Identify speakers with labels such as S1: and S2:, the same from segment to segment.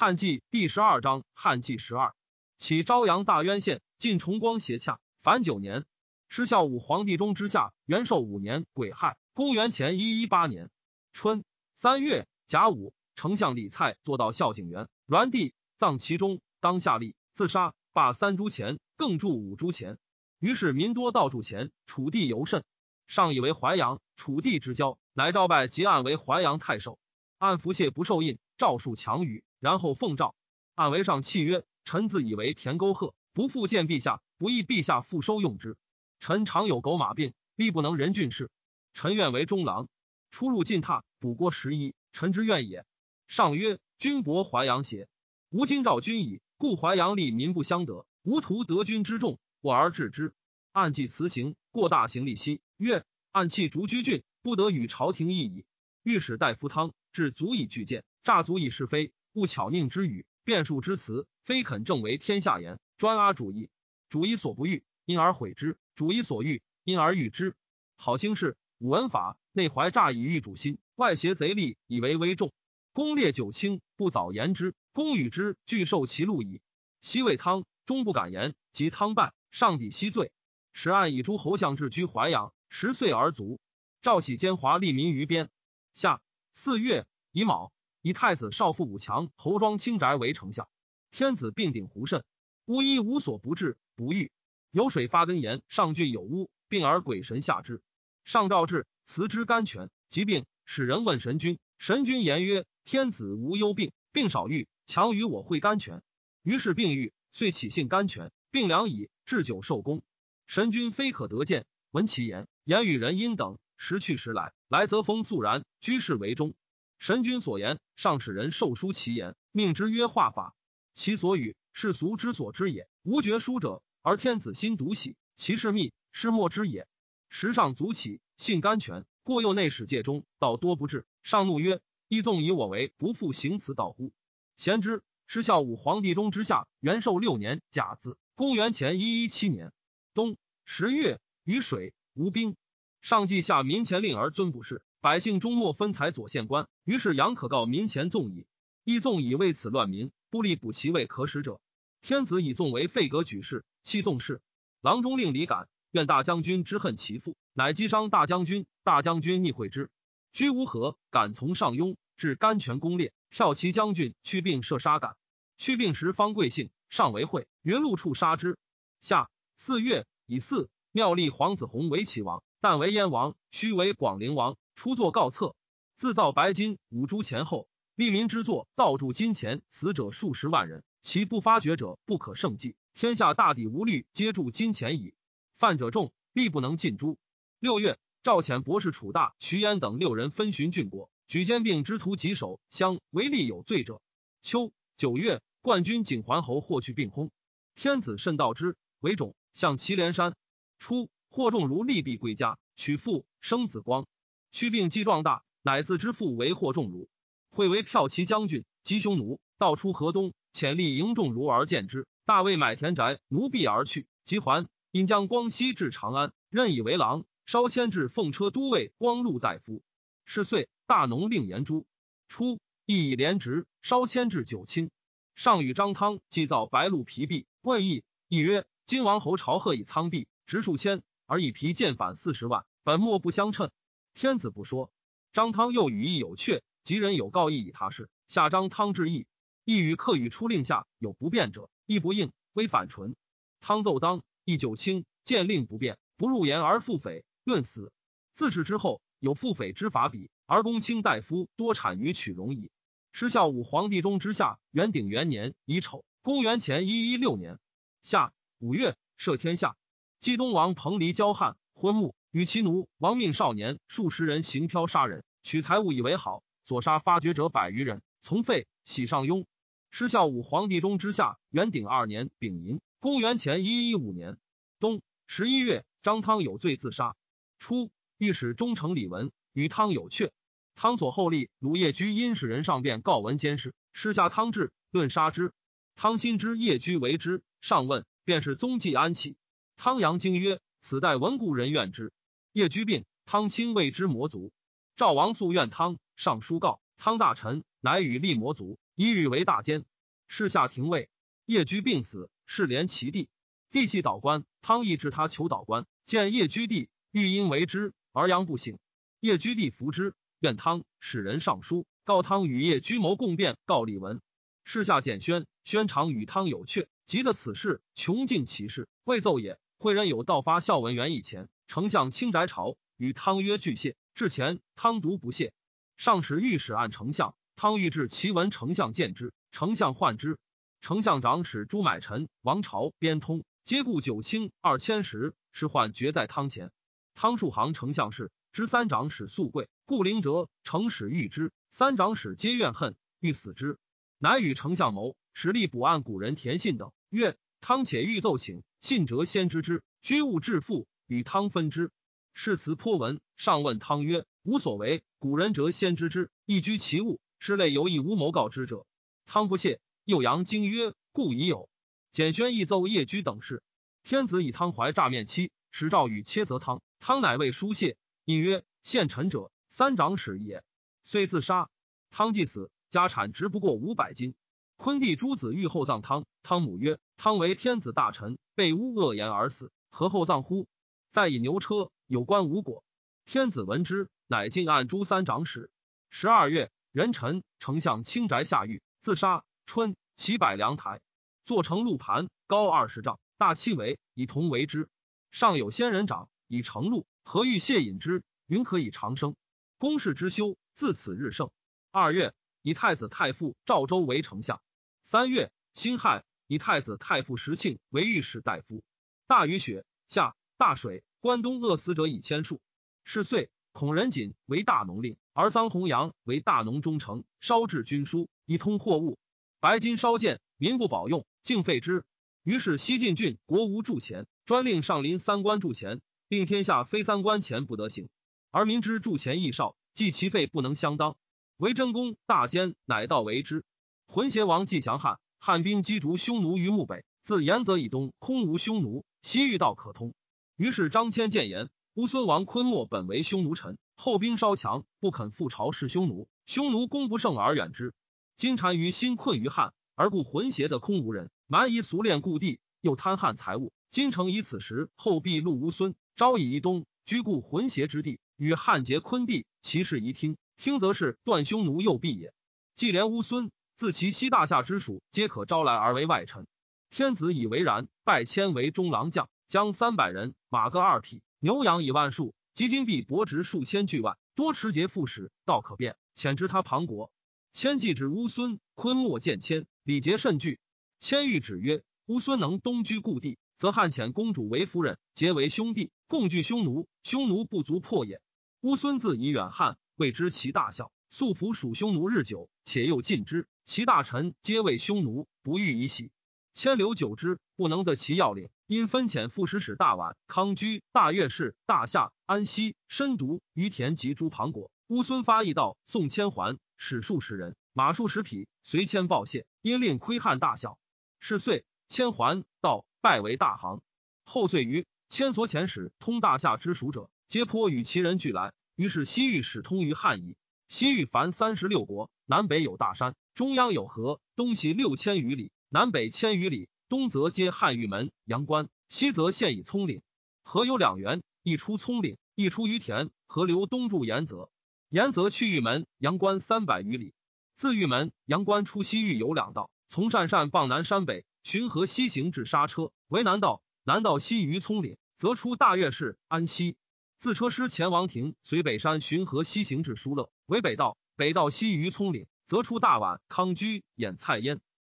S1: 汉纪第十二章，汉纪十二，起朝阳大渊县，晋崇光协洽，凡九年。失孝武皇帝中之下，元寿五年癸亥，公元前一一八年春三月甲午，丞相李蔡坐到孝景园，栾帝葬其中，当下立自杀，罢三铢钱，更铸五铢钱。于是民多到铸钱，楚地尤甚。上以为淮阳，楚地之交，乃诏拜即案为淮阳太守。按服谢不受印，诏数强语。然后奉诏，按为上契曰：“臣自以为田沟壑，不复见陛下，不意陛下复收用之。臣常有狗马病，必不能人郡事。臣愿为中郎，出入进榻，补过十一，臣之愿也。”上曰：“君薄淮阳邪？吾今召君矣，故淮阳利民不相得，吾徒得君之众，我而治之。按计辞行，过大行利息。曰：按弃逐居郡，不得与朝廷议矣。御史大夫汤至足以拒谏，诈足以是非。”勿巧佞之语，辩述之词，非肯正为天下言，专阿主义。主义所不欲，因而毁之；主义所欲，因而欲之。好兴事，武文法，内怀诈以御主心，外挟贼利以为威重。公列九卿，不早言之，公与之俱受其禄矣。西魏汤终不敢言，及汤败，上抵西罪，使案以诸侯相置居淮阳，十岁而卒。赵喜奸猾利民于边。夏四月乙卯。以太子少傅武强侯庄清宅为丞相，天子并顶胡慎，巫医无所不治不愈。有水发根炎，上郡有巫，病而鬼神下之。上诏治，辞之甘泉。疾病，使人问神君，神君言曰：天子无忧病，病少愈，强于我会甘泉。于是病愈，遂起信甘泉，病良矣，置酒受功。神君非可得见，闻其言，言与人因等，时去时来，来则风肃然，居士为中。神君所言，上使人授书其言，命之曰画法。其所语，世俗之所知也。无绝书者，而天子心独喜，其事密，是莫之也。时上足起，信甘泉，过右内史界中，道多不至。上怒曰：“义纵以我为，不复行此道乎？”贤之，失孝武皇帝中之下，元寿六年甲子，公元前一一七年冬十月，雨水无冰。上既下民前令而尊不是。百姓终莫分财左县官，于是杨可告民前纵矣。亦纵以为此乱民，不力补其位可使者。天子以纵为废阁举事，弃纵事。郎中令李敢，愿大将军之恨其父，乃击伤大将军。大将军逆会之，居无何。敢从上庸，至甘泉攻列，票其将军去病射杀敢。去病时方贵姓，上为会，云路处杀之。下四月以四庙立皇子弘为齐王，但为燕王，须为广陵王。初作告册，自造白金五铢前后，利民之作，盗铸金钱，死者数十万人，其不发觉者不可胜计。天下大抵无虑，皆铸金钱矣。犯者众，力不能尽诛。六月，赵遣博士楚大、徐焉等六人分巡郡国，举兼并之徒棘首，相为利有罪者。秋九月，冠军景桓侯获去病薨，天子甚道之，为种，向祁连山。初，霍仲如利弊归家，娶妇，生子光。屈病既壮大，乃自之父为霍仲儒，会为骠骑将军，吉匈奴，道出河东，遣吏迎仲儒而见之。大为买田宅，奴婢而去。即还，因将光熙至长安，任以为郎，稍迁至奉车都尉光禄大夫。是岁，大农令严朱。初，亦以廉职，稍迁至九卿。上与张汤祭造白鹿皮币，问议，议曰：金王侯朝贺以苍璧，值数千，而以皮剑反四十万，本末不相称。天子不说，张汤又语意有阙，吉人有告意以他事。下张汤之意，意与客与出令下有不便者，亦不应，微反唇。汤奏当，亦九卿见令不便，不入言而复匪，论死。自是之后，有复匪之法比，而公卿大夫多产于取容矣。失孝武皇帝中之下，元鼎元年乙丑，公元前一一六年夏五月，赦天下。冀东王彭蠡骄汉，昏暮。与其奴亡命少年数十人行漂杀人，取财物以为好，所杀发掘者百余人。从废，喜上庸。失孝武皇帝中之下，元鼎二年丙寅，公元前一一五年冬十一月，张汤有罪自杀。初，御史中丞李文与汤有阙。汤所后立鲁业居因使人上便告文监事，施下汤治，论杀之。汤心知业居为之，上问，便是踪迹安启。汤阳惊曰：“此代文故人怨之。”叶居病，汤亲谓之魔族。赵王素怨汤，上书告汤大臣，乃与立魔族。一欲为大奸。事下廷尉叶居病死，是连其弟。弟系导官，汤毅至他求导官，见叶居弟，欲因为之，而阳不醒。叶居弟服之，愿汤使人上书，告汤与叶居谋共辩。告李文，事下简宣，宣常与汤有阙，急得此事穷尽其事，未奏也。会人有道发孝文元以前，丞相卿宅朝，与汤曰拒谢。至前，汤独不谢。上使御史按丞相，汤欲至其闻丞相见之，丞相唤之。丞相长史朱买臣、王朝、边通皆故九卿二千石，是患绝在汤前。汤树行丞相事，知三长史素贵，故灵哲丞使遇之，三长史皆怨恨，欲死之。乃与丞相谋，使吏补案古人田信等曰：“汤且欲奏请。”信哲先知之，居物致富，与汤分之。誓辞颇文，上问汤曰：“无所为，古人哲先知之，亦居其物，是类有意无谋告之者。”汤不谢。又扬经曰：“故已有。”简宣亦奏叶居等事。天子以汤怀诈面妻，使诏与切责汤。汤乃谓书谢，引曰：“献臣者，三长史也。”遂自杀。汤既死，家产值不过五百金。昆弟诸子欲厚葬汤，汤母曰：“汤为天子大臣。”被诬恶言而死，何后葬乎？再以牛车，有关无果。天子闻之，乃进案诛三长史。十二月，壬辰，丞相清宅下狱，自杀。春，齐百梁台，做成鹿盘，高二十丈，大七围，以铜为之。上有仙人掌，以成鹿。何欲谢引之？云可以长生。公事之修，自此日盛。二月，以太子太傅赵州为丞相。三月，辛亥。以太子太傅石庆为御史大夫。大雨雪，下大水，关东饿死者以千数。是岁，孔仁锦为大农令，而桑弘羊为大农中丞，烧制军书，以通货物。白金烧建，民不保用，竟废之。于是西晋郡国无铸钱，专令上林三官铸钱，令天下非三官钱不得行。而民之铸钱易少，计其费不能相当。为真公大奸，乃道为之。浑邪王季祥汉。汉兵击逐匈奴于墓北，自延泽以东空无匈奴，西域道可通。于是张骞谏言：乌孙王昆莫本为匈奴臣，后兵稍强，不肯复朝事匈奴。匈奴攻不胜而远之。今单于心困于汉，而故浑邪的空无人，蛮夷俗练故地，又贪汉财物。今诚以此时后必戮乌孙，招以一东，居故浑邪之地，与汉结昆地，其事宜听。听则是断匈奴右臂也。既连乌孙。自其西大夏之属，皆可招来而为外臣。天子以为然，拜迁为中郎将，将三百人，马各二匹，牛羊以万数，及金币帛值数千巨万，多持节副使，道可变，遣之他庞国。迁既指乌孙，昆莫见迁，礼节甚具。迁谕指曰：乌孙能东居故地，则汉遣公主为夫人，结为兄弟，共拒匈奴，匈奴不足破也。乌孙自以远汉，未知其大小，素服属匈奴日久，且又近之。其大臣皆为匈奴，不欲以喜。迁留久之，不能得其要领，因分遣副使使大宛、康居、大月氏、大夏、安西、深毒、于田及诸庞国。乌孙发议道，送迁还，使数十人，马数十匹，随迁报谢。因令窥汉大小。是岁，迁还道，拜为大行。后岁余，千所遣使通大夏之属者，皆颇与其人俱来。于是西域使通于汉矣。西域凡三十六国，南北有大山。中央有河，东西六千余里，南北千余里。东则接汉玉门、阳关，西则现以葱岭。河有两源，一出葱岭，一出于田。河流东注延泽，延泽去玉门、阳关三百余里。自玉门、阳关出西域有两道，从鄯善傍南山北，循河西行至沙车，为南道。南道西于葱岭，则出大月氏、安西。自车师前王庭，随北山循河西行至疏勒，为北道。北道西于葱岭。则出大宛、康居、演蔡焉，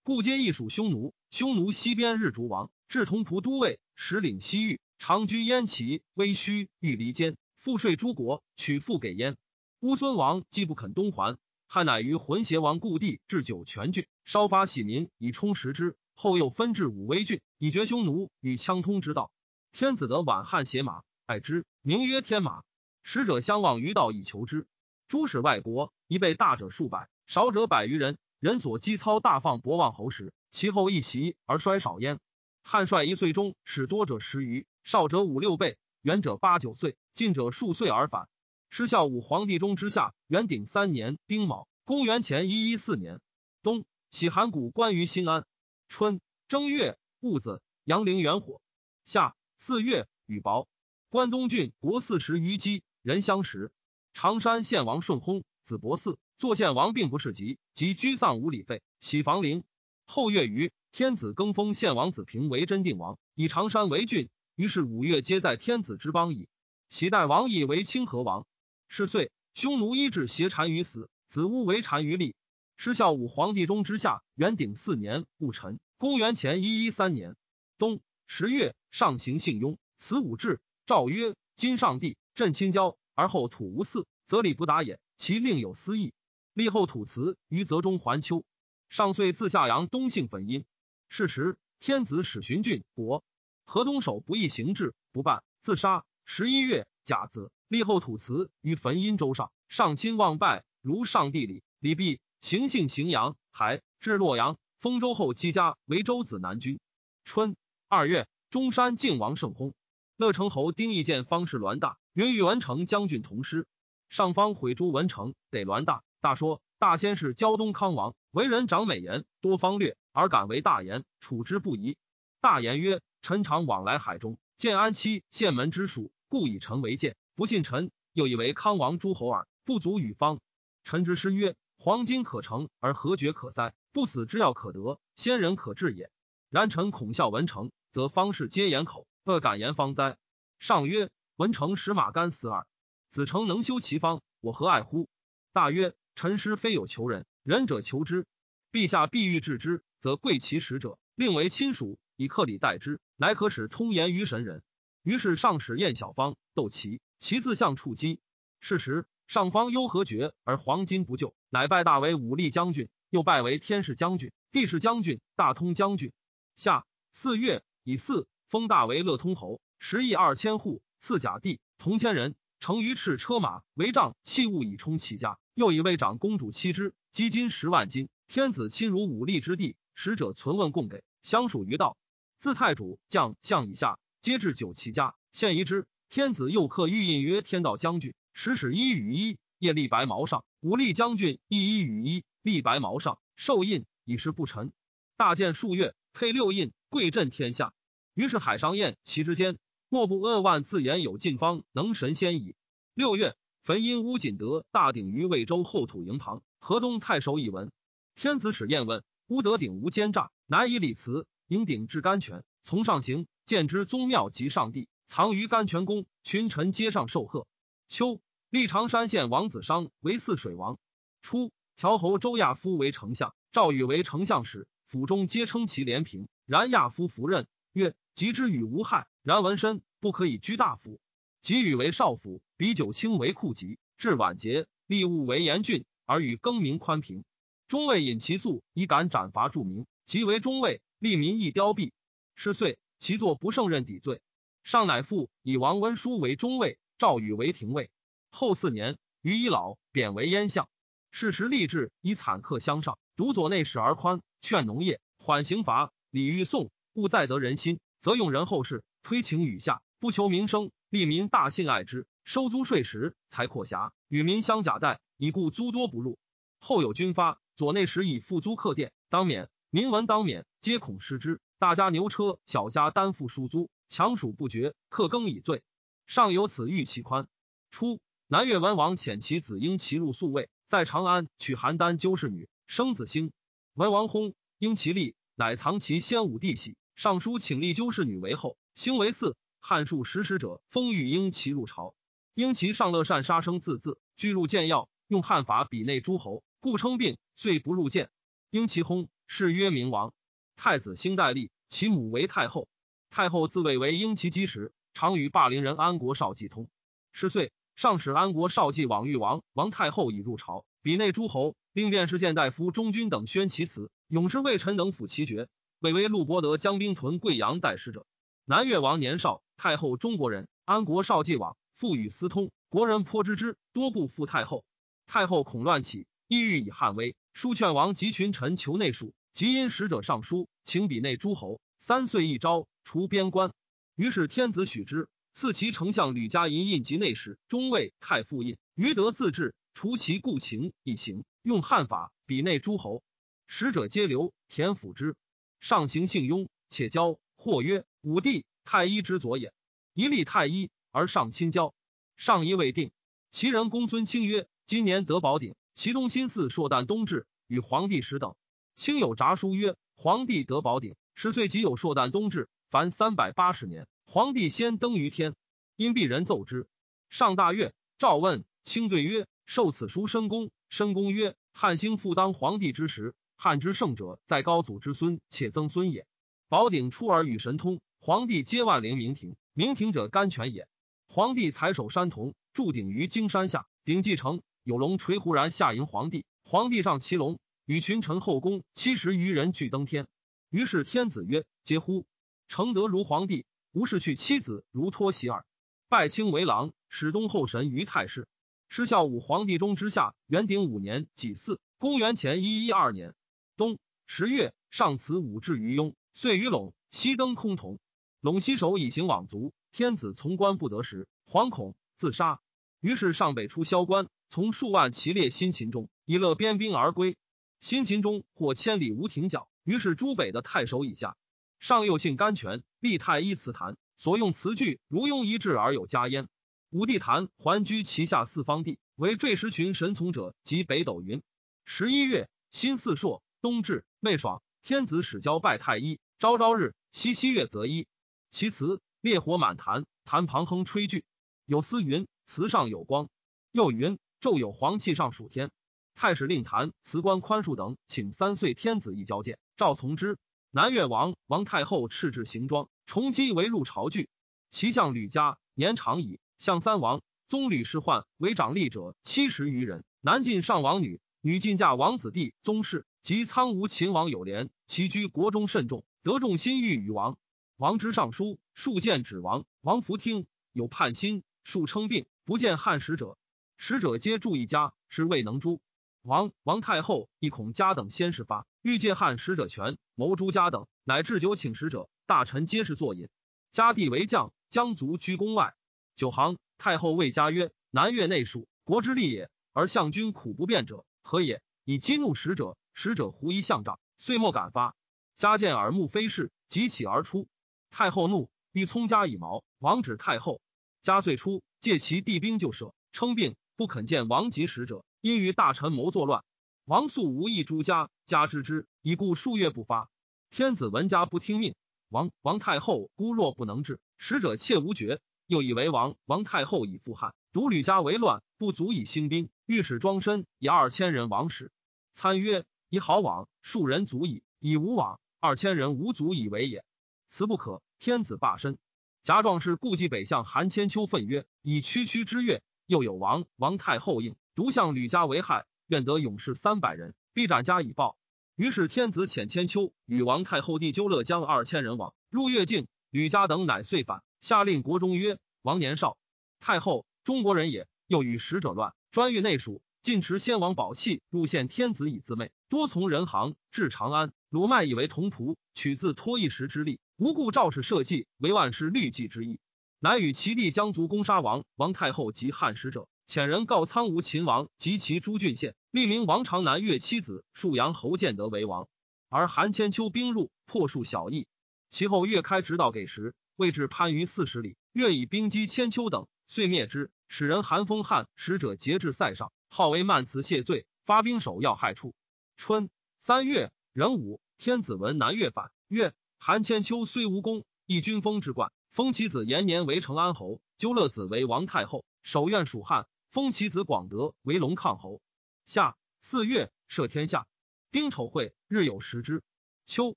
S1: 故皆亦属匈奴。匈奴西边日逐王，至同蒲都尉，实领西域，长居燕齐、威须、玉离间，赋税诸国，取赋给燕。乌孙王既不肯东还，汉乃于浑邪王故地置酒泉郡，稍发喜民以充实之。后又分至武威郡，以绝匈奴与羌通之道。天子得宛汉邪马，爱之，名曰天马。使者相望于道以求之。诸使外国，一被大者数百。少者百余人，人所积操大放博望侯时，其后一袭而衰少焉。汉帅一岁中，使多者十余，少者五六倍，远者八九岁，近者数岁而返。失孝武皇帝中之下，元鼎三年丁卯，公元前一一四年冬，喜函谷关于新安。春正月戊子，阳陵元火。夏四月雨雹。关东郡国四十余基，人相识。常山县王顺薨，子伯嗣。坐县王并不是疾，即居丧无礼废，喜房陵。后月余，天子更封献王子平为真定王，以常山为郡。于是五月皆在天子之邦矣。喜代王义为清河王。是岁，匈奴医治挟单于死，子乌为单于立。失孝武皇帝中之下，元鼎四年戊辰，公元前一一三年冬十月，上行幸雍，此五志诏曰：今上帝朕亲交，而后土无嗣，则礼不达也。其另有私意。立后土祠于泽中环丘，上岁自下阳东幸汾阴。是时，天子使巡郡国，河东守不义行至，不办，自杀。十一月甲子，立后土祠于汾阴州上。上亲望拜，如上帝礼。礼毕，行幸荥阳，还至洛阳。封周后姬家为周子南君。春二月，中山靖王圣薨。乐成侯丁义建方士栾大，云与文成将军同师。上方毁诸文成，得栾大。大说大仙是胶东康王，为人长美言，多方略，而敢为大言，处之不疑。大言曰：“臣常往来海中，见安期县门之属，故以臣为鉴。不信臣，又以为康王诸侯耳，不足与方。臣之师曰：黄金可成，而何绝可哉？不死之药可得，先人可治也。然臣恐笑文成，则方士皆言口，恶敢言方哉？上曰：文成使马干死耳，子成能修其方，我何爱乎？大曰。臣师非有求人，仁者求之。陛下必欲治之，则贵其使者，令为亲属，以客礼待之，乃可使通言于神人。于是上使燕小方斗齐，其自相触击。是时上方忧何绝，而黄金不就，乃拜大为武力将军，又拜为天士将军、地士将军、大通将军。下四月以四封大为乐通侯，十亿二千户，赐甲地同千人，乘鱼翅车马为帐器物以充其家。又以魏长公主妻之，积金十万金。天子亲如武力之地，使者存问供给，相属于道。自太主将相以下，皆至九其家，献遗之。天子又刻玉印曰天道将军，使使一羽衣，夜立白毛上；武力将军一衣羽衣，立白毛上，受印以示不臣。大建数月，配六印，贵震天下。于是海上宴其之间，莫不扼腕自言有晋方能神仙矣。六月。汾阴乌锦德大鼎于魏州后土营旁，河东太守以闻。天子使验问乌德鼎无奸诈，乃以礼辞迎鼎至甘泉，从上行，见之宗庙及上帝，藏于甘泉宫。群臣皆上受贺。秋，立长山县王子商为泗水王。初，调侯周亚夫为丞相，赵宇为丞相时，府中皆称其廉平。然亚夫服任，曰：“及之与无害。然闻身不可以居大夫。”及与为少府，比九卿为库籍，至晚节，吏务为严峻，而与更名宽平。中尉引其素，以敢斩伐著名。即为中尉，吏民亦凋敝。是岁，其作不胜任抵罪。上乃复以王温书为中尉，赵宇为廷尉。后四年，于已老，贬为燕相。事时立志以惨刻相上，独左内史而宽，劝农业，缓刑罚。礼欲宋，勿再得人心，则用人后事，推情与下，不求名声。利民大信爱之，收租税时，才阔狭，与民相假贷，以故租多不入。后有军发，左内时以付租客店，当免。民闻当免，皆恐失之。大家牛车，小家担负输租，强属不绝，客更以罪。上有此欲其宽。初，南越文王遣其子婴其入宿卫，在长安娶邯郸纠氏女，生子兴。文王薨，婴其立，乃藏其先武弟玺。上书请立纠氏女为后，兴为嗣。汉数实施者，封御英其入朝。英其上乐善杀生字字，居入谏要，用汉法比内诸侯，故称病，遂不入谏。英其薨，谥曰明王。太子兴代立，其母为太后。太后自谓为英其姬时，常与霸陵人安国少季通。十岁，上使安国少季往遇王，王太后已入朝，比内诸侯，令殿侍谏大夫中军等宣其辞。勇士魏臣等辅其爵，谓为陆伯德将兵屯贵阳代使者。南越王年少。太后中国人，安国少继往，父与私通，国人颇知之，多不负太后。太后恐乱起，意欲以汉威，书劝王及群臣求内属，即因使者上书，请比内诸侯三岁一朝，除边关。于是天子许之，赐其丞相吕嘉银印及内史、中尉、太傅印，余德自治，除其故情一行，用汉法比内诸侯。使者皆留，田府之。上行幸庸，且交。或曰：武帝太医之左也。一立太医而上亲交，上医未定。其人公孙卿曰：今年得宝鼎，其东新寺朔旦冬至，与皇帝时等。卿有札书曰：皇帝得宝鼎，十岁即有朔旦冬至，凡三百八十年，皇帝先登于天。因必人奏之，上大悦。诏问卿对曰：受此书申公。申公曰：汉兴复当皇帝之时，汉之圣者，在高祖之孙，且曾孙也。宝鼎出而与神通，皇帝皆万灵明庭。明庭者，甘泉也。皇帝采守山童，筑鼎于荆山下。鼎既成，有龙垂忽然下迎皇帝。皇帝上骑龙，与群臣后宫七十余人俱登天。于是天子曰：“嗟乎！承德如皇帝，吾事去妻子如脱席耳。”拜卿为郎，使东后神于太师。失孝武皇帝中之下，元鼎五年己巳，公元前一一二年冬十月，上辞武至于雍，遂于陇西登崆峒。陇西守以行往卒，天子从官不得时，惶恐自杀。于是上北出萧关，从数万骑列新秦中，以乐边兵而归。新秦中或千里无停脚。于是诸北的太守以下，上又姓甘泉，立太医祠坛，所用词句如庸一致而有加焉。武帝坛还居其下四方地，为坠石群神从者及北斗云。十一月，辛巳朔，冬至，未爽，天子使交拜太医。朝朝日，夕夕月则一。其词烈火满坛，坛旁哼吹句。有司云：词上有光。又云：昼有黄气上属天。太史令坛辞官宽恕等，请三岁天子一交见，赵从之。南越王王太后敕制行装，重击为入朝具。其相吕家年长矣，相三王宗吕氏焕为长吏者七十余人。南晋上王女，女晋嫁王子弟宗室，及苍梧秦王有连，其居国中甚重，得众心欲与王。王之上书，数见指王。王弗听，有叛心，数称病，不见汉使者。使者皆住一家，是未能诛。王王太后亦恐家等先事发，欲借汉使者权谋诛家等，乃置酒请使者。大臣皆是作饮。家弟为将，将卒居宫外。九行太后谓家曰：“南越内属国之利也，而相君苦不便者，何也？”以激怒使者，使者狐疑相长，遂莫敢发。家见耳目非视，即起而出。太后怒，欲聪家以矛。王指太后，家遂出，借其弟兵就舍，称病不肯见王及使者，因与大臣谋作乱。王素无意诛家，家知之，已故数月不发。天子闻家不听命，王王太后孤弱不能治，使者切无绝，又以为王王太后以复汉，独吕家为乱，不足以兴兵，御史庄身以二千人王使。参曰：以好往，数人足矣；以无往，二千人无足以为也。辞不可，天子罢身。甲壮士故计北向韩千秋愤曰：“以区区之月，又有王王太后应，独向吕家为害，愿得勇士三百人，必斩家以报。”于是天子遣千秋与王太后弟纠乐将二千人往入越境，吕家等乃遂反。下令国中曰：“王年少，太后中国人也，又与使者乱，专欲内属。”晋持先王宝器入献天子以自媚，多从人行至长安。鲁麦以为同仆，取自托一时之力，无故赵氏社稷为万世律计之意，乃与其弟江卒攻杀王王太后及汉使者，遣人告苍梧秦王及其诸郡县，立名王长南越妻子沭阳侯建德为王。而韩千秋兵入，破数小邑。其后越开直道给时，位至番禺四十里，越以兵击千秋等，遂灭之。使人韩风汉使者节至塞上。号为曼辞谢罪，发兵守要害处。春三月壬午，天子闻南越反，曰：韩千秋虽无功，亦君封之冠。封其子延年为成安侯，纠乐子为王太后，守院属汉。封其子广德为龙抗侯。夏四月，赦天下。丁丑会，日有食之。秋，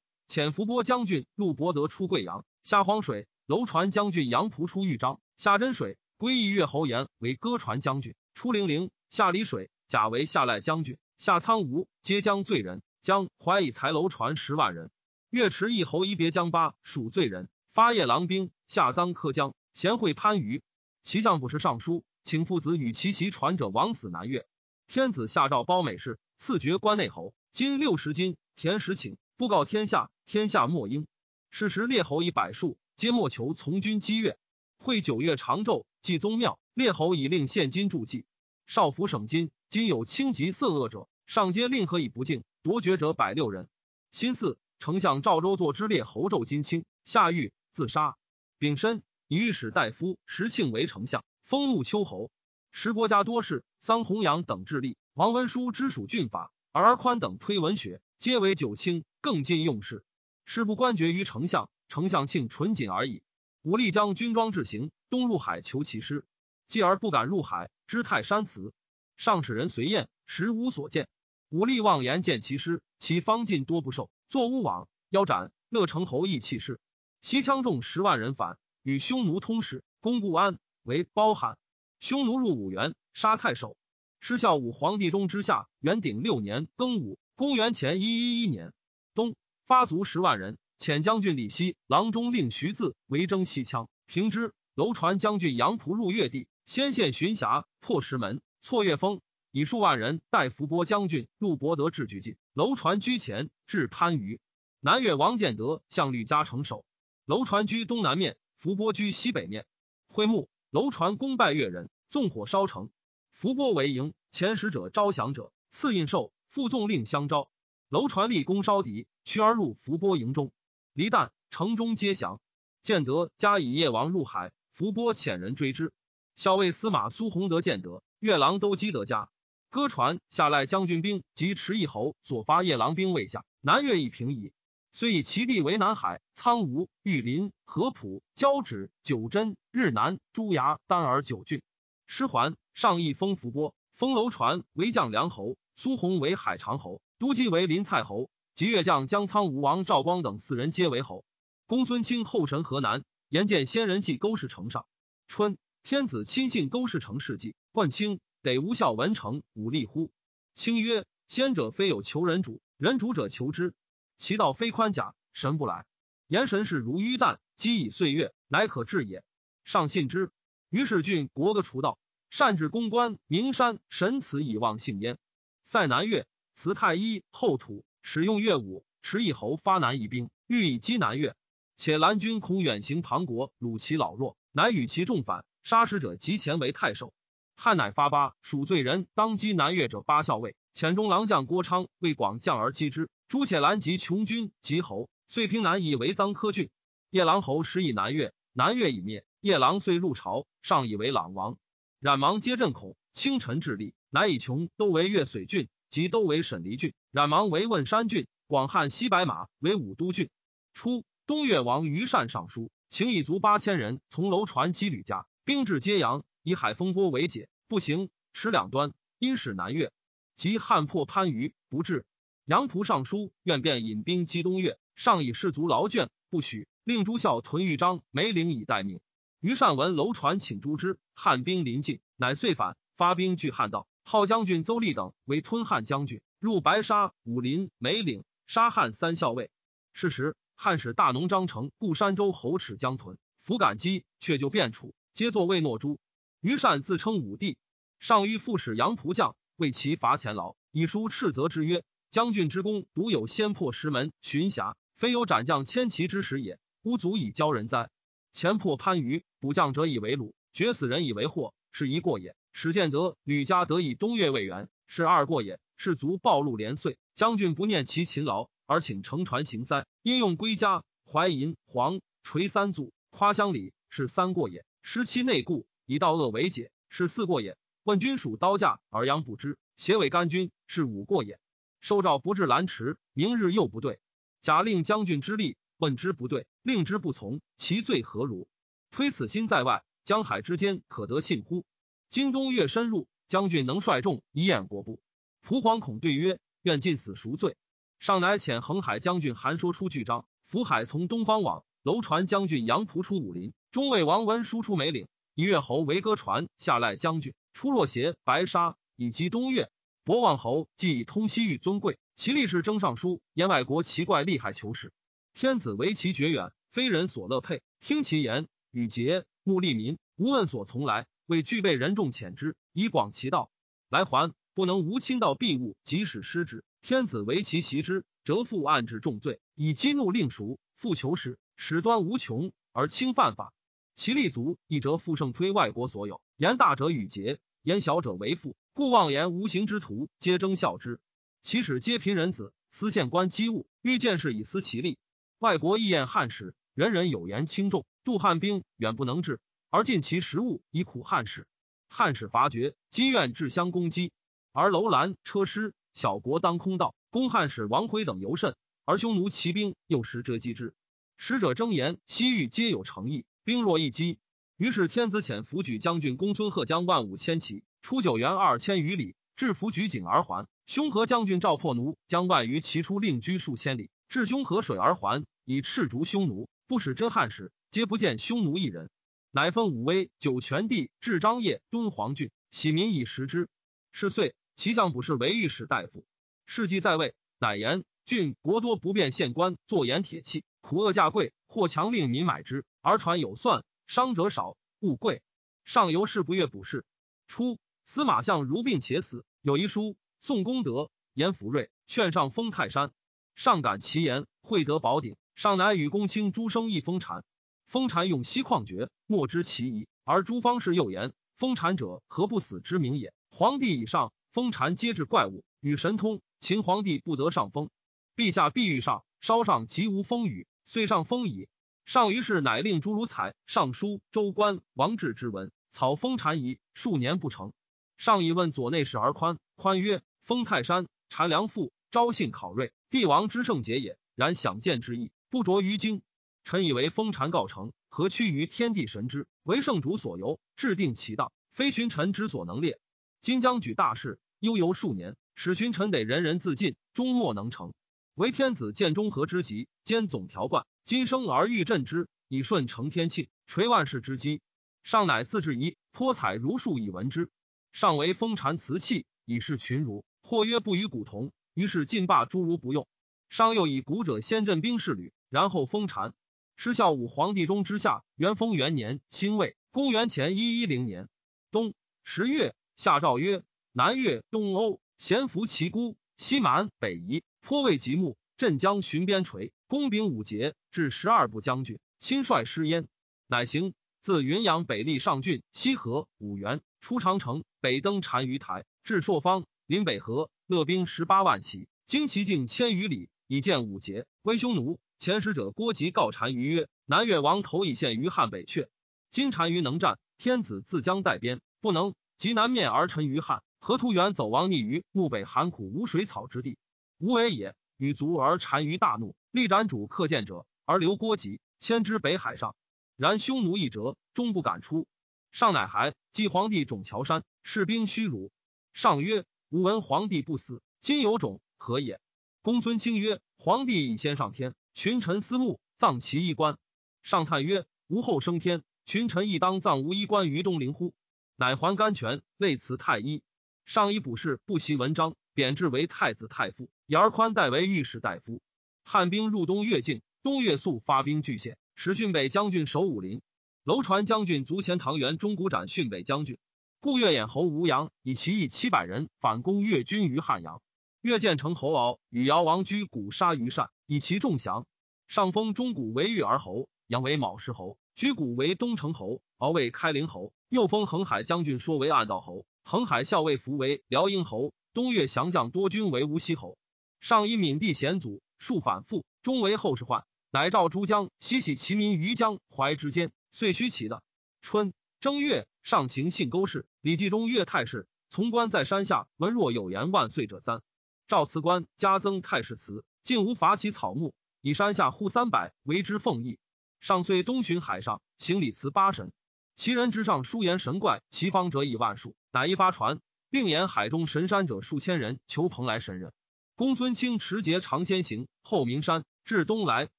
S1: 遣伏波将军陆伯德出贵阳。夏黄水，楼船将军杨仆出豫章。夏真水，归义越侯延为歌船将军，出零陵。下离水，甲为下赖将军；下苍梧，皆将罪人。将怀以财楼船十万人。岳池一侯一别将八属罪人，发夜郎兵。下臧科江，贤惠番禺。其相不是尚书，请父子与其袭传者亡死南越。天子下诏褒美事，赐爵关内侯，金六十金，田十顷，布告天下，天下莫应。是时列侯以百数，皆莫求从军击越。会九月长昼，祭宗庙，列侯以令现金铸祭。少府省金，今有轻疾色恶者，上皆令何以不敬？夺爵者百六人。辛巳，丞相赵州作之列侯胄金卿，下狱自杀。丙申，以御史大夫石庆为丞相，封穆丘侯。时国家多事，桑弘羊等致力，王文书之属郡法，而宽等推文学，皆为九卿，更尽用事。事不官爵于丞相，丞相庆纯谨而已。武力将军装至行，东入海求其师，继而不敢入海，知泰山祠。上使人随燕，实无所见。武力妄言见其师，其方进多不受，作乌网，腰斩。乐成侯亦弃事。西羌众十万人反，与匈奴通使，攻固安，为包罕。匈奴入五原，杀太守。失孝武皇帝中之下，元鼎六年庚午，公元前一一一年冬，发卒十万人。遣将军李希、郎中令徐自为征西羌，平之。楼船将军杨仆入越地，先县寻峡，破石门，错月峰，以数万人带伏波将军入博德至俱进。楼船居前，至番禺。南越王建德向吕家城守。楼船居东南面，伏波居西北面。会幕。楼船攻败越人，纵火烧城。伏波为营，前使者招降者，赐印绶，复纵令相招。楼船立功烧敌，驱而入伏波营中。离旦，城中皆降。建德加以夜王入海，伏波遣人追之。校尉司马苏弘德建德，越郎都基德家。歌传下赖将军兵及池邑侯所发夜郎兵未下，南越已平矣。虽以其地为南海、苍梧、玉林、合浦、交趾、九真、日南、朱崖、丹耳九郡。师还，上邑封伏波，封楼船为将梁侯，苏弘为海长侯，都基为临蔡侯，及越将江苍梧王赵光等四人皆为侯。公孙卿后臣河南，言见先人祭勾氏城上。春，天子亲信勾氏成事迹，冠卿得无效文成武力乎？卿曰：先者非有求人主，人主者求之。其道非宽甲，神不来。言神是如淤旦，积以岁月，乃可治也。上信之。于是郡国个除道，善治公关，名山神祠以望幸焉。塞南越，辞太医后土，使用乐武，持一侯发南夷兵，欲以击南越。且蓝军恐远行唐国，虏其老弱，乃与其众反，杀使者及前为太守。汉乃发巴属罪人，当击南越者八校尉，遣中郎将郭昌为广将而击之。朱且兰及穷军及侯，遂平南以为臧科郡。夜郎侯时以南越，南越已灭。夜郎遂入朝，上以为朗王。冉芒皆震恐，清臣致力，乃以穷都为越水郡，及都为沈黎郡。冉芒为汶山郡，广汉西白马为武都郡。初，东越王于善上书，请以卒八千人从楼船击吕家，兵至揭阳，以海风波为解，不行，持两端，因使南越。及汉破番禺，不至。杨仆尚书，愿便引兵击东越，上以士卒劳倦，不许。令朱孝屯豫章梅岭以待命。于善闻楼船请诛之，汉兵临近，乃遂反，发兵拒汉道。号将军邹立等为吞汉将军，入白沙、武林、梅岭，杀汉三校尉。是时，汉使大农张成故山州侯齿江屯，弗敢击，却就便楚，皆作魏诺诸。于善自称武帝，上谕副使杨仆将，为其伐前劳，以书斥责之曰。将军之功，独有先破石门、巡峡，非有斩将千骑之时也，吾足以教人哉？前破番禺，捕将者以为虏，决死人以为祸，是一过也。史建德、吕家得以东越魏援，是二过也。士卒暴露连岁，将军不念其勤劳，而请乘船行塞，因用归家，怀银黄垂三祖，夸乡里，是三过也。失其内固，以道恶为解，是四过也。问君属刀架而阳不知，挟尾干军，是五过也。受诏不至兰池，明日又不对。假令将军之力，问之不对，令之不从，其罪何如？推此心在外，江海之间，可得信乎？今东越深入，将军能率众以掩国不？蒲惶恐对曰：“愿尽死赎罪。”上乃遣横海将军韩说出巨章，福海从东方往，楼船将军杨仆出武林，中尉王文输出梅岭，一越侯为歌传下赖将军出若邪、白沙，以及东岳。博望侯既以通西域尊贵，其力士征尚书，言外国奇怪厉害求使。天子为其绝远，非人所乐佩。听其言，与节目利民，无问所从来，为具备人众遣之，以广其道。来还不能无亲道庇物，即使失之，天子为其袭之，折复暗治重罪，以激怒令赎，复求使，使端无穷而轻犯法。其立足一折复胜推外国所有，言大者与节，言小者为父。故妄言无形之徒，皆争效之。其使皆贫人子，思县官机务，欲见事以思其利。外国议宴汉使，人人有言轻重，杜汉兵远不能至，而尽其食物以苦汉使。汉使伐绝，积怨至相攻击，而楼兰车师，小国当空道。公汉使王辉等尤甚，而匈奴骑兵又时折击之。使者争言，西域皆有诚意，兵若一击。于是天子遣伏举将军公孙贺将万五千骑出九原二千余里，至伏举井而还。兄和将军赵破奴将万余骑出，另居数千里，至兄河水而还，以赤逐匈奴。不使真汉使，皆不见匈奴一人。乃封武威九泉地，至张掖敦煌郡，喜民以食之。是岁，其相卜是为御史大夫。事迹在位，乃言郡国多不便县官坐盐铁器，苦恶价贵，或强令民买之，而传有算，伤者少，物贵。上游士不悦卜事。初，司马相如病且死，有一书宋公德言福瑞劝上封泰山，上感其言，会得宝鼎。上乃与公卿诸生一封禅，封禅用锡矿绝，莫知其宜。而诸方士又言，封禅者何不死之名也？皇帝以上，封禅皆至怪物，与神通。秦皇帝不得上封，陛下必欲上，稍上即无风雨，遂上封矣。上于是乃令诸如采尚书、州官、王志之文，草封禅仪，数年不成。上以问左内侍而宽，宽曰：“封泰山，禅良父，昭信考瑞，帝王之圣节也。然想见之意，不着于经。臣以为封禅告成，何屈于天地神之？为圣主所由，制定其道，非群臣之所能列。今将举大事，悠游数年。”使群臣得人人自尽，终莫能成。为天子建中和之极，兼总条贯。今生而欲振之，以顺承天庆，垂万世之基。上乃自制仪，颇采如数以闻之。上为封禅辞器，以示群儒。或曰不与古同，于是尽罢诸儒不用。上又以古者先镇兵士旅，然后封禅。失孝武皇帝中之下，元丰元年，辛未，公元前一一零年冬十月，下诏曰：南越、东欧。咸服其孤，西蛮北夷，颇为极目。镇江巡边陲，攻兵五节，至十二部将军，亲率师焉。乃行自云阳北历上郡、西河、五原，出长城，北登单于台，至朔方，临北河，勒兵十八万骑，经其境千余里，以见五节，威匈奴。前使者郭吉告单于曰：“南越王头已陷于汉北阙，今单于能战，天子自将带边，不能，即南面而臣于汉。”河图远走亡匿于漠北寒苦无水草之地，无为也。与卒而单于大怒，力斩主克见者，而留郭吉，迁之北海上。然匈奴一折，终不敢出。上乃还，祭皇帝冢桥山，士兵虚辱。上曰：“吾闻皇帝不死，今有冢，何也？”公孙卿曰：“皇帝已先上天，群臣思慕，葬其衣冠。”上叹曰：“吾后升天，群臣亦当葬吾衣冠于东陵乎？”乃还甘泉，类辞太医。上以卜事不习文章，贬制为太子太傅，以而宽代为御史大夫。汉兵入东越境，东越肃发兵拒县，时训北将军守武林。楼传将军卒前唐元中古斩训北将军。故越衍侯吴阳以其义七百人反攻越军于汉阳。越建成侯敖与姚王居谷杀于善，以其众降。上封中古为越儿侯，阳为卯氏侯，居谷为东城侯，敖为开陵侯。又封恒海将军说为暗道侯。恒海校尉服为辽阴侯，东岳降将多军为无锡侯。上以闽地险阻，数反复，终为后世患。乃召诸将悉徙其民于江淮之间，遂须其的。春正月，上行信沟氏，李继中岳太师从官在山下，闻若有言万岁者三。赵辞官加增太师祠，竟无伐其草木，以山下户三百为之奉义。上遂东巡海上，行礼辞八神。其人之上书言神怪，其方者以万数。乃一发传，并言海中神山者数千人，求蓬莱神人。公孙卿持节长先行，后名山至东来，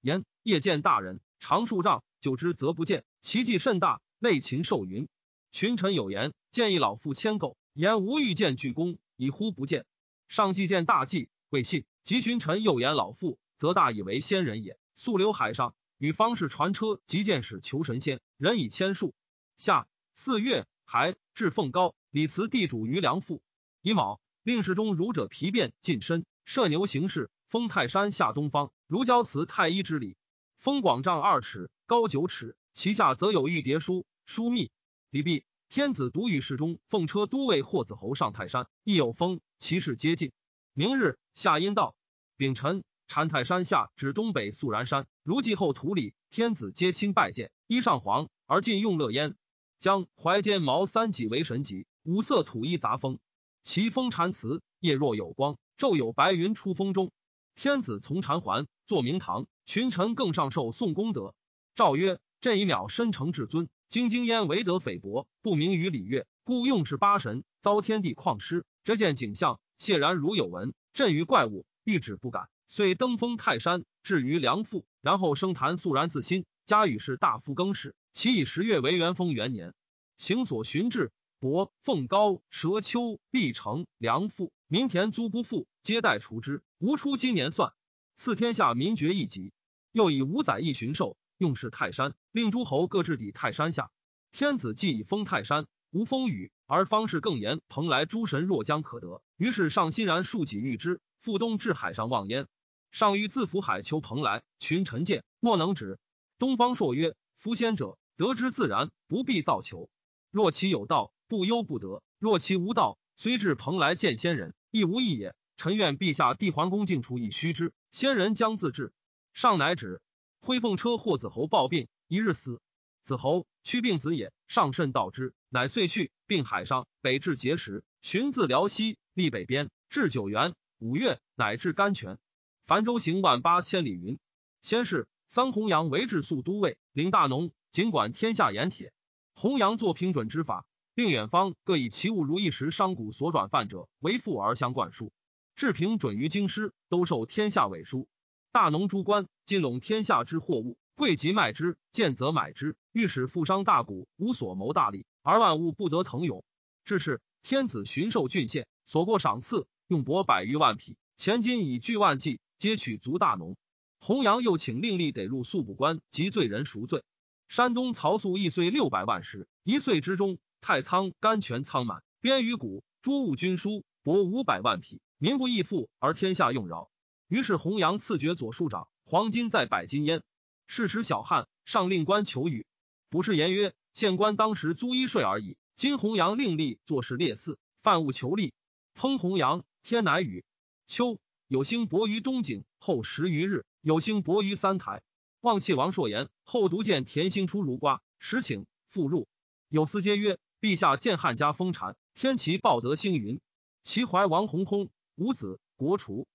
S1: 言夜见大人，长数丈，久之则不见，其迹甚大，内禽兽云。群臣有言，建议老妇牵狗，言无欲见巨公，以呼不见。上既见大计，未信。及群臣又言老妇，则大以为仙人也。溯流海上，与方士传车，及见使求神仙，人以千数。下四月，还至凤高，李辞地主于梁父。乙卯，令侍中儒者皮变近身，射牛行事，封泰山下东方，如交辞太医之礼。封广丈二尺，高九尺，其下则有玉牒书，书密。李毕，天子独与侍中奉车都尉霍子侯上泰山，亦有封，其事皆尽。明日，夏阴道，丙辰，禅泰山下至东北肃然山，如继后土里，天子皆亲拜见，衣上黄，而尽用乐焉。将怀间毛三戟为神戟，五色土衣杂风，其风禅辞，夜若有光，昼有白云出风中。天子从禅还，坐明堂，群臣更上受宋功德。诏曰：朕以渺深成至尊，京京焉唯得菲薄，不明于礼乐，故用是八神，遭天地旷失。这见景象，谢然如有闻。朕于怪物，欲止不敢，遂登封泰山，至于梁父，然后升坛肃然自新。加与是大夫更始，其以十月为元丰元年，行所巡至，伯凤高、蛇丘、历城、梁父、民田租不复，皆待除之。无出今年算，赐天下民爵一级。又以五载一巡狩，用事泰山，令诸侯各置抵泰山下。天子既以封泰山，无风雨，而方士更言蓬莱诸神若将可得，于是上欣然竖起御之，赴东至海上望焉。上欲自抚海求蓬莱，群臣见，莫能止。东方朔曰：“夫先者，得之自然，不必造求。若其有道，不忧不得；若其无道，虽至蓬莱见仙人，亦无益也。臣愿陛下帝桓公敬处以虚之，仙人将自治。”上乃止。挥凤车或子侯暴病，一日死。子侯屈病子也，上甚道之，乃遂去，并海上，北至碣石，寻自辽西，历北边，至九原。五月，乃至甘泉。樊州行万八千里云。先是。桑弘羊为治粟都尉，领大农，尽管天下盐铁。弘羊作平准之法，令远方各以其物如一时商贾所转贩者为赋而相灌输。治平准于京师，都受天下委书。大农诸官尽拢天下之货物，贵即卖之，贱则买之。欲使富商大贾无所谋大利，而万物不得腾涌。至是天子巡狩郡县，所过赏赐用帛百余万匹，钱金以巨万计，皆取足大农。弘扬又请令吏得入宿补官及罪人赎罪。山东曹素一岁六百万石，一岁之中，太仓甘泉仓满，边于谷，诸物均输，帛五百万匹，民不易富，而天下用饶。于是弘扬赐爵左庶长，黄金在百金焉。是时小汉上令官求雨，不是言曰：县官当时租衣税而已。今弘扬令吏做事列肆，犯物求利。烹弘扬，天乃雨。秋有星薄于东景，后十余日。有星薄于三台，望气王朔言后独见田星出如瓜，时请复入。有司皆曰：陛下见汉家封禅，天齐报德星云。齐怀王弘空五子，国除。